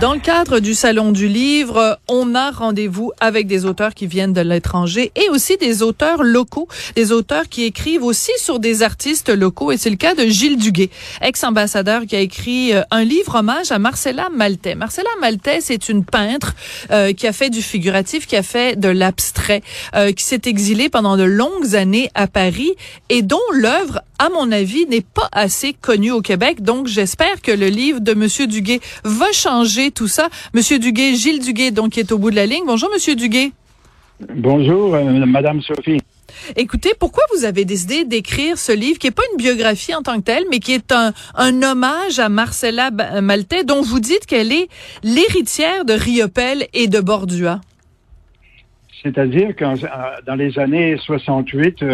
Dans le cadre du Salon du Livre, on a rendez-vous avec des auteurs qui viennent de l'étranger et aussi des auteurs locaux, des auteurs qui écrivent aussi sur des artistes locaux. Et c'est le cas de Gilles Duguay, ex-ambassadeur qui a écrit euh, un livre hommage à Marcella Maltais. Marcella Maltais, c'est une peintre euh, qui a fait du figuratif, qui a fait de l'abstrait, euh, qui s'est exilée pendant de longues années à Paris et dont l'œuvre, à mon avis, n'est pas assez connue au Québec. Donc, j'espère que le livre de Monsieur Duguay va changer tout ça. Monsieur Duguay, Gilles Duguay, donc, qui est au bout de la ligne. Bonjour, Monsieur Duguay. Bonjour, euh, Madame Sophie. Écoutez, pourquoi vous avez décidé d'écrire ce livre qui est pas une biographie en tant que telle, mais qui est un, un hommage à Marcella Maltais, dont vous dites qu'elle est l'héritière de Riopel et de Bordua? C'est-à-dire que dans les années 68,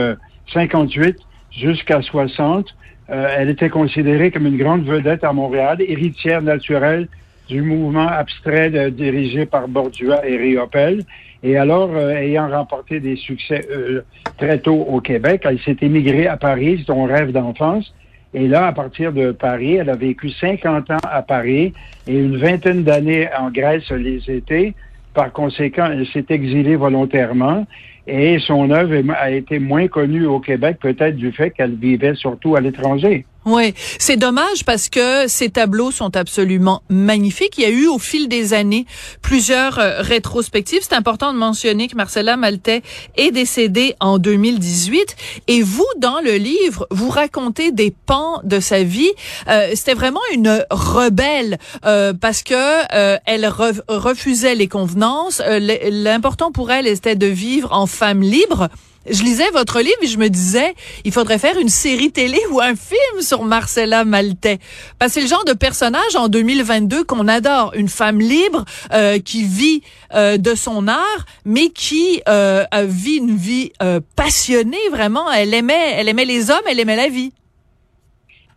58 euh, jusqu'à 60, euh, elle était considérée comme une grande vedette à Montréal, héritière naturelle du mouvement abstrait dirigé par Bordua et Riopel. Et alors, euh, ayant remporté des succès euh, très tôt au Québec, elle s'est émigrée à Paris, son rêve d'enfance. Et là, à partir de Paris, elle a vécu 50 ans à Paris et une vingtaine d'années en Grèce les étés. Par conséquent, elle s'est exilée volontairement et son œuvre a été moins connue au Québec, peut-être du fait qu'elle vivait surtout à l'étranger. Oui, c'est dommage parce que ces tableaux sont absolument magnifiques. Il y a eu au fil des années plusieurs euh, rétrospectives. C'est important de mentionner que Marcella Maltais est décédée en 2018 et vous, dans le livre, vous racontez des pans de sa vie. Euh, C'était vraiment une rebelle euh, parce que euh, elle refusait les convenances. L'important pour elle, était de vivre en femme libre je lisais votre livre et je me disais, il faudrait faire une série télé ou un film sur Marcella Maltais. Parce que c'est le genre de personnage en 2022 qu'on adore. Une femme libre euh, qui vit euh, de son art, mais qui euh, vit une vie passionnée vraiment. Elle aimait, elle aimait les hommes, elle aimait la vie.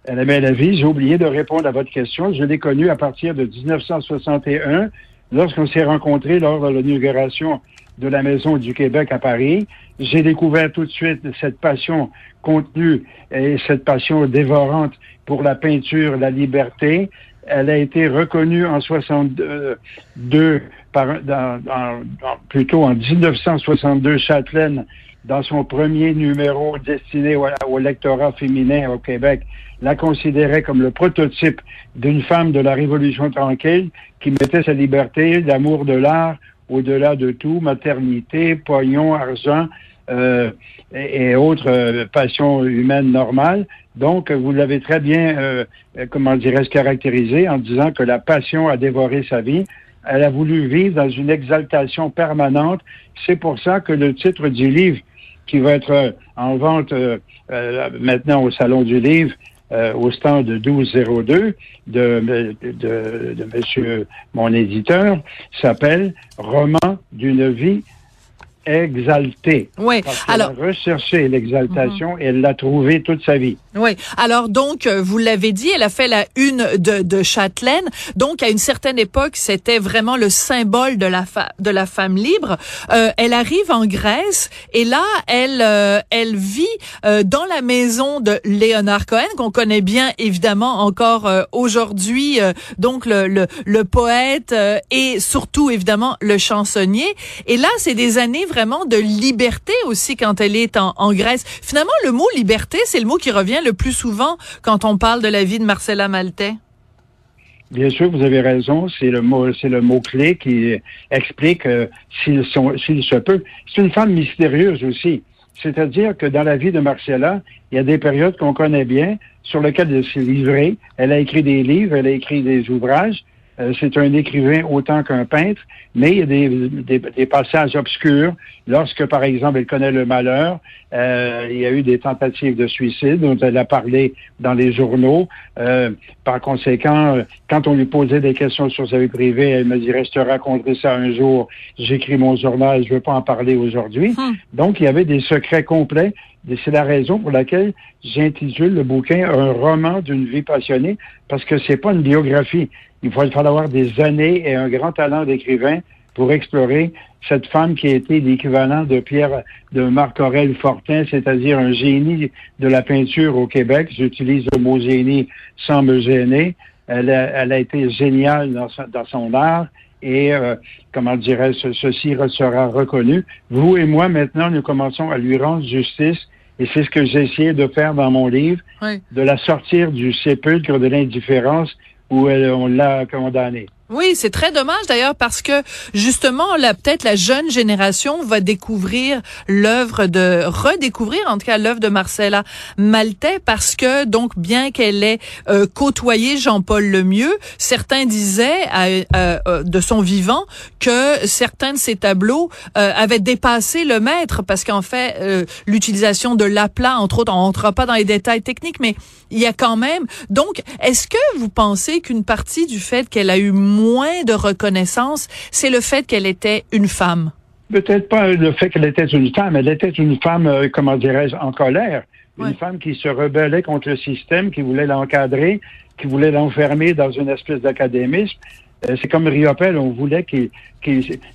Elle aimait la vie. J'ai oublié de répondre à votre question. Je l'ai connue à partir de 1961, lorsqu'on s'est rencontrés lors de l'inauguration de la Maison du Québec à Paris. J'ai découvert tout de suite cette passion contenue et cette passion dévorante pour la peinture, la liberté. Elle a été reconnue en 62 par, dans, plutôt en 1962 Châtelaine dans son premier numéro destiné au, au lectorat féminin au Québec, la considérait comme le prototype d'une femme de la Révolution tranquille qui mettait sa liberté, l'amour de l'art au-delà de tout, maternité, pognon, argent euh, et, autres euh, passions humaines normales. Donc, vous l'avez très bien, euh, comment dirais-je, caractérisé en disant que la passion a dévoré sa vie. Elle a voulu vivre dans une exaltation permanente. C'est pour ça que le titre du livre, qui va être en vente maintenant au Salon du Livre, euh, au stand 1202 de, de, de, de monsieur, mon éditeur, s'appelle Roman d'une vie exaltée. Oui. Alors, elle a recherché l'exaltation et elle l'a trouvée toute sa vie. Oui. Alors donc, euh, vous l'avez dit, elle a fait la une de, de Châtelaine. Donc, à une certaine époque, c'était vraiment le symbole de la de la femme libre. Euh, elle arrive en Grèce et là, elle euh, elle vit euh, dans la maison de Léonard Cohen qu'on connaît bien évidemment encore aujourd'hui. donc le, le, le poète et surtout évidemment le chansonnier. Et là, c'est des années vraiment de liberté aussi quand elle est en, Grèce. Finalement, le mot liberté, c'est le mot qui revient le plus souvent quand on parle de la vie de Marcella Maltais? Bien sûr, vous avez raison. C'est le mot, c'est le mot clé qui explique euh, s'il, se peut. C'est une femme mystérieuse aussi. C'est-à-dire que dans la vie de Marcella, il y a des périodes qu'on connaît bien, sur lesquelles elle s'est livrée. Elle a écrit des livres, elle a écrit des ouvrages, c'est un écrivain autant qu'un peintre, mais il y a des, des, passages obscurs. Lorsque, par exemple, elle connaît le malheur, euh, il y a eu des tentatives de suicide dont elle a parlé dans les journaux. Euh, par conséquent, quand on lui posait des questions sur sa vie privée, elle me dirait, je te raconterai ça un jour, j'écris mon journal, je veux pas en parler aujourd'hui. Hmm. Donc, il y avait des secrets complets. C'est la raison pour laquelle j'intitule le bouquin Un roman d'une vie passionnée, parce que c'est pas une biographie. Il va falloir des années et un grand talent d'écrivain pour explorer cette femme qui a été l'équivalent de Pierre, de Marc-Aurel Fortin, c'est-à-dire un génie de la peinture au Québec. J'utilise le mot génie sans me gêner. Elle a, été géniale dans son art et, euh, comment dirais ceci sera reconnu. Vous et moi, maintenant, nous commençons à lui rendre justice et c'est ce que j'ai essayé de faire dans mon livre, de la sortir du sépulcre de l'indifférence où elle, on l'a condamnée. Oui, c'est très dommage d'ailleurs parce que justement, là, peut-être la jeune génération va découvrir l'œuvre de redécouvrir en tout cas l'œuvre de Marcella Maltais parce que donc bien qu'elle ait euh, côtoyé Jean-Paul Lemieux, certains disaient euh, de son vivant que certains de ses tableaux euh, avaient dépassé le maître parce qu'en fait l'utilisation de l'aplat entre autres, on rentrera pas dans les détails techniques, mais il y a quand même. Donc, est-ce que vous pensez qu'une partie du fait qu'elle a eu moins de reconnaissance, c'est le fait qu'elle était une femme. Peut-être pas le fait qu'elle était une femme, elle était une femme, euh, comment dirais-je, en colère. Une femme qui se rebellait contre le système, qui voulait l'encadrer, qui voulait l'enfermer dans une espèce d'académisme. Euh, c'est comme Riopel, on voulait qu'il,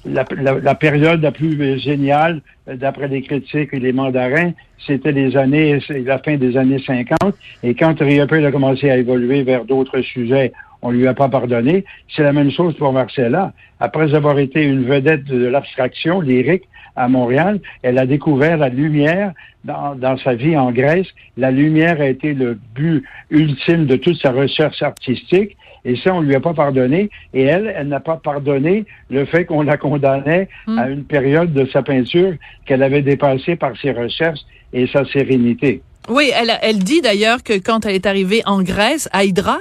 la, la, période la plus géniale, euh, d'après les critiques et les mandarins, c'était les années, la fin des années 50. Et quand Riopel a commencé à évoluer vers d'autres sujets, on lui a pas pardonné. C'est la même chose pour Marcella. Après avoir été une vedette de l'abstraction lyrique à Montréal, elle a découvert la lumière dans, dans, sa vie en Grèce. La lumière a été le but ultime de toute sa recherche artistique. Et ça, on lui a pas pardonné. Et elle, elle n'a pas pardonné le fait qu'on la condamnait à hmm. une période de sa peinture qu'elle avait dépassée par ses recherches et sa sérénité. Oui, elle, elle dit d'ailleurs que quand elle est arrivée en Grèce, à Hydra,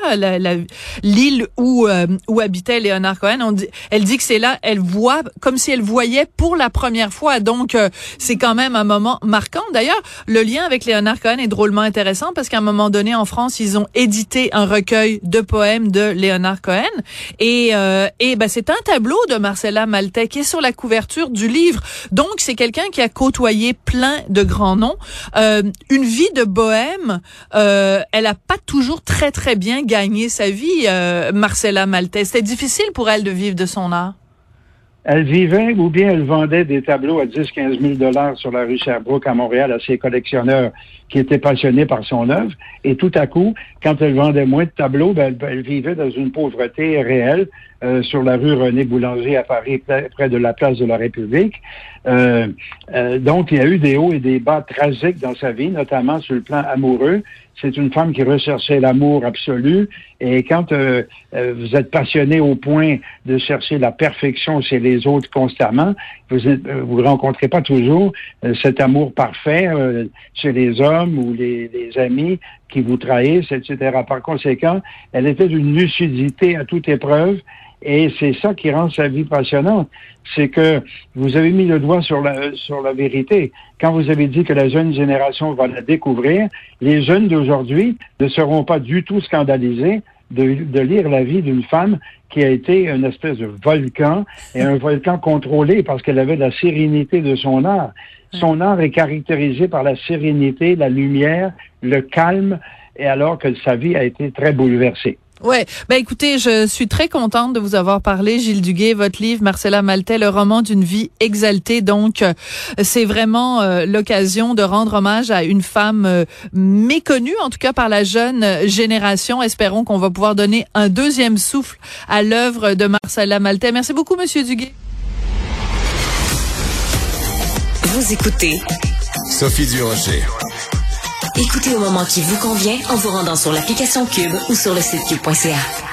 l'île où euh, où habitait Léonard Cohen, on dit, elle dit que c'est là, elle voit comme si elle voyait pour la première fois. Donc euh, c'est quand même un moment marquant. D'ailleurs, le lien avec Léonard Cohen est drôlement intéressant parce qu'à un moment donné en France, ils ont édité un recueil de poèmes de Léonard Cohen et euh, et ben c'est un tableau de Marcella Maltais qui est sur la couverture du livre. Donc c'est quelqu'un qui a côtoyé plein de grands noms, une vie de bohème, euh, elle a pas toujours très très bien gagné sa vie, euh, Marcella Maltais. C'était difficile pour elle de vivre de son art. Elle vivait ou bien elle vendait des tableaux à 10-15 000 dollars sur la rue Sherbrooke à Montréal à ses collectionneurs qui étaient passionnés par son œuvre. Et tout à coup, quand elle vendait moins de tableaux, ben, elle, vivait dans une pauvreté réelle euh, sur la rue René Boulanger à Paris, près de la place de la République. Euh, euh, donc, il y a eu des hauts et des bas tragiques dans sa vie, notamment sur le plan amoureux. C'est une femme qui recherchait l'amour absolu. Et quand euh, vous êtes passionné au point de chercher la perfection chez les autres constamment, vous ne vous rencontrez pas toujours cet amour parfait chez les hommes ou les, les, amis qui vous trahissent, etc. Par conséquent, elle était d'une lucidité à toute épreuve. Et c'est ça qui rend sa vie passionnante. C'est que vous avez mis le doigt sur la, sur la vérité. Quand vous avez dit que la jeune génération va la découvrir, les jeunes d'aujourd'hui ne seront pas du tout scandalisés de, de lire la vie d'une femme qui a été une espèce de volcan et un volcan contrôlé parce qu'elle avait la sérénité de son art. Son art est caractérisé par la sérénité, la lumière, le calme, et alors que sa vie a été très bouleversée. Ouais, ben écoutez, je suis très contente de vous avoir parlé, Gilles Duguay, votre livre Marcella Maltais, le roman d'une vie exaltée. Donc, euh, c'est vraiment euh, l'occasion de rendre hommage à une femme euh, méconnue, en tout cas par la jeune génération. Espérons qu'on va pouvoir donner un deuxième souffle à l'œuvre de Marcella Maltais. Merci beaucoup, Monsieur Duguay. Vous écoutez Sophie Durocher. Écoutez au moment qui vous convient en vous rendant sur l'application Cube ou sur le site cube.ca.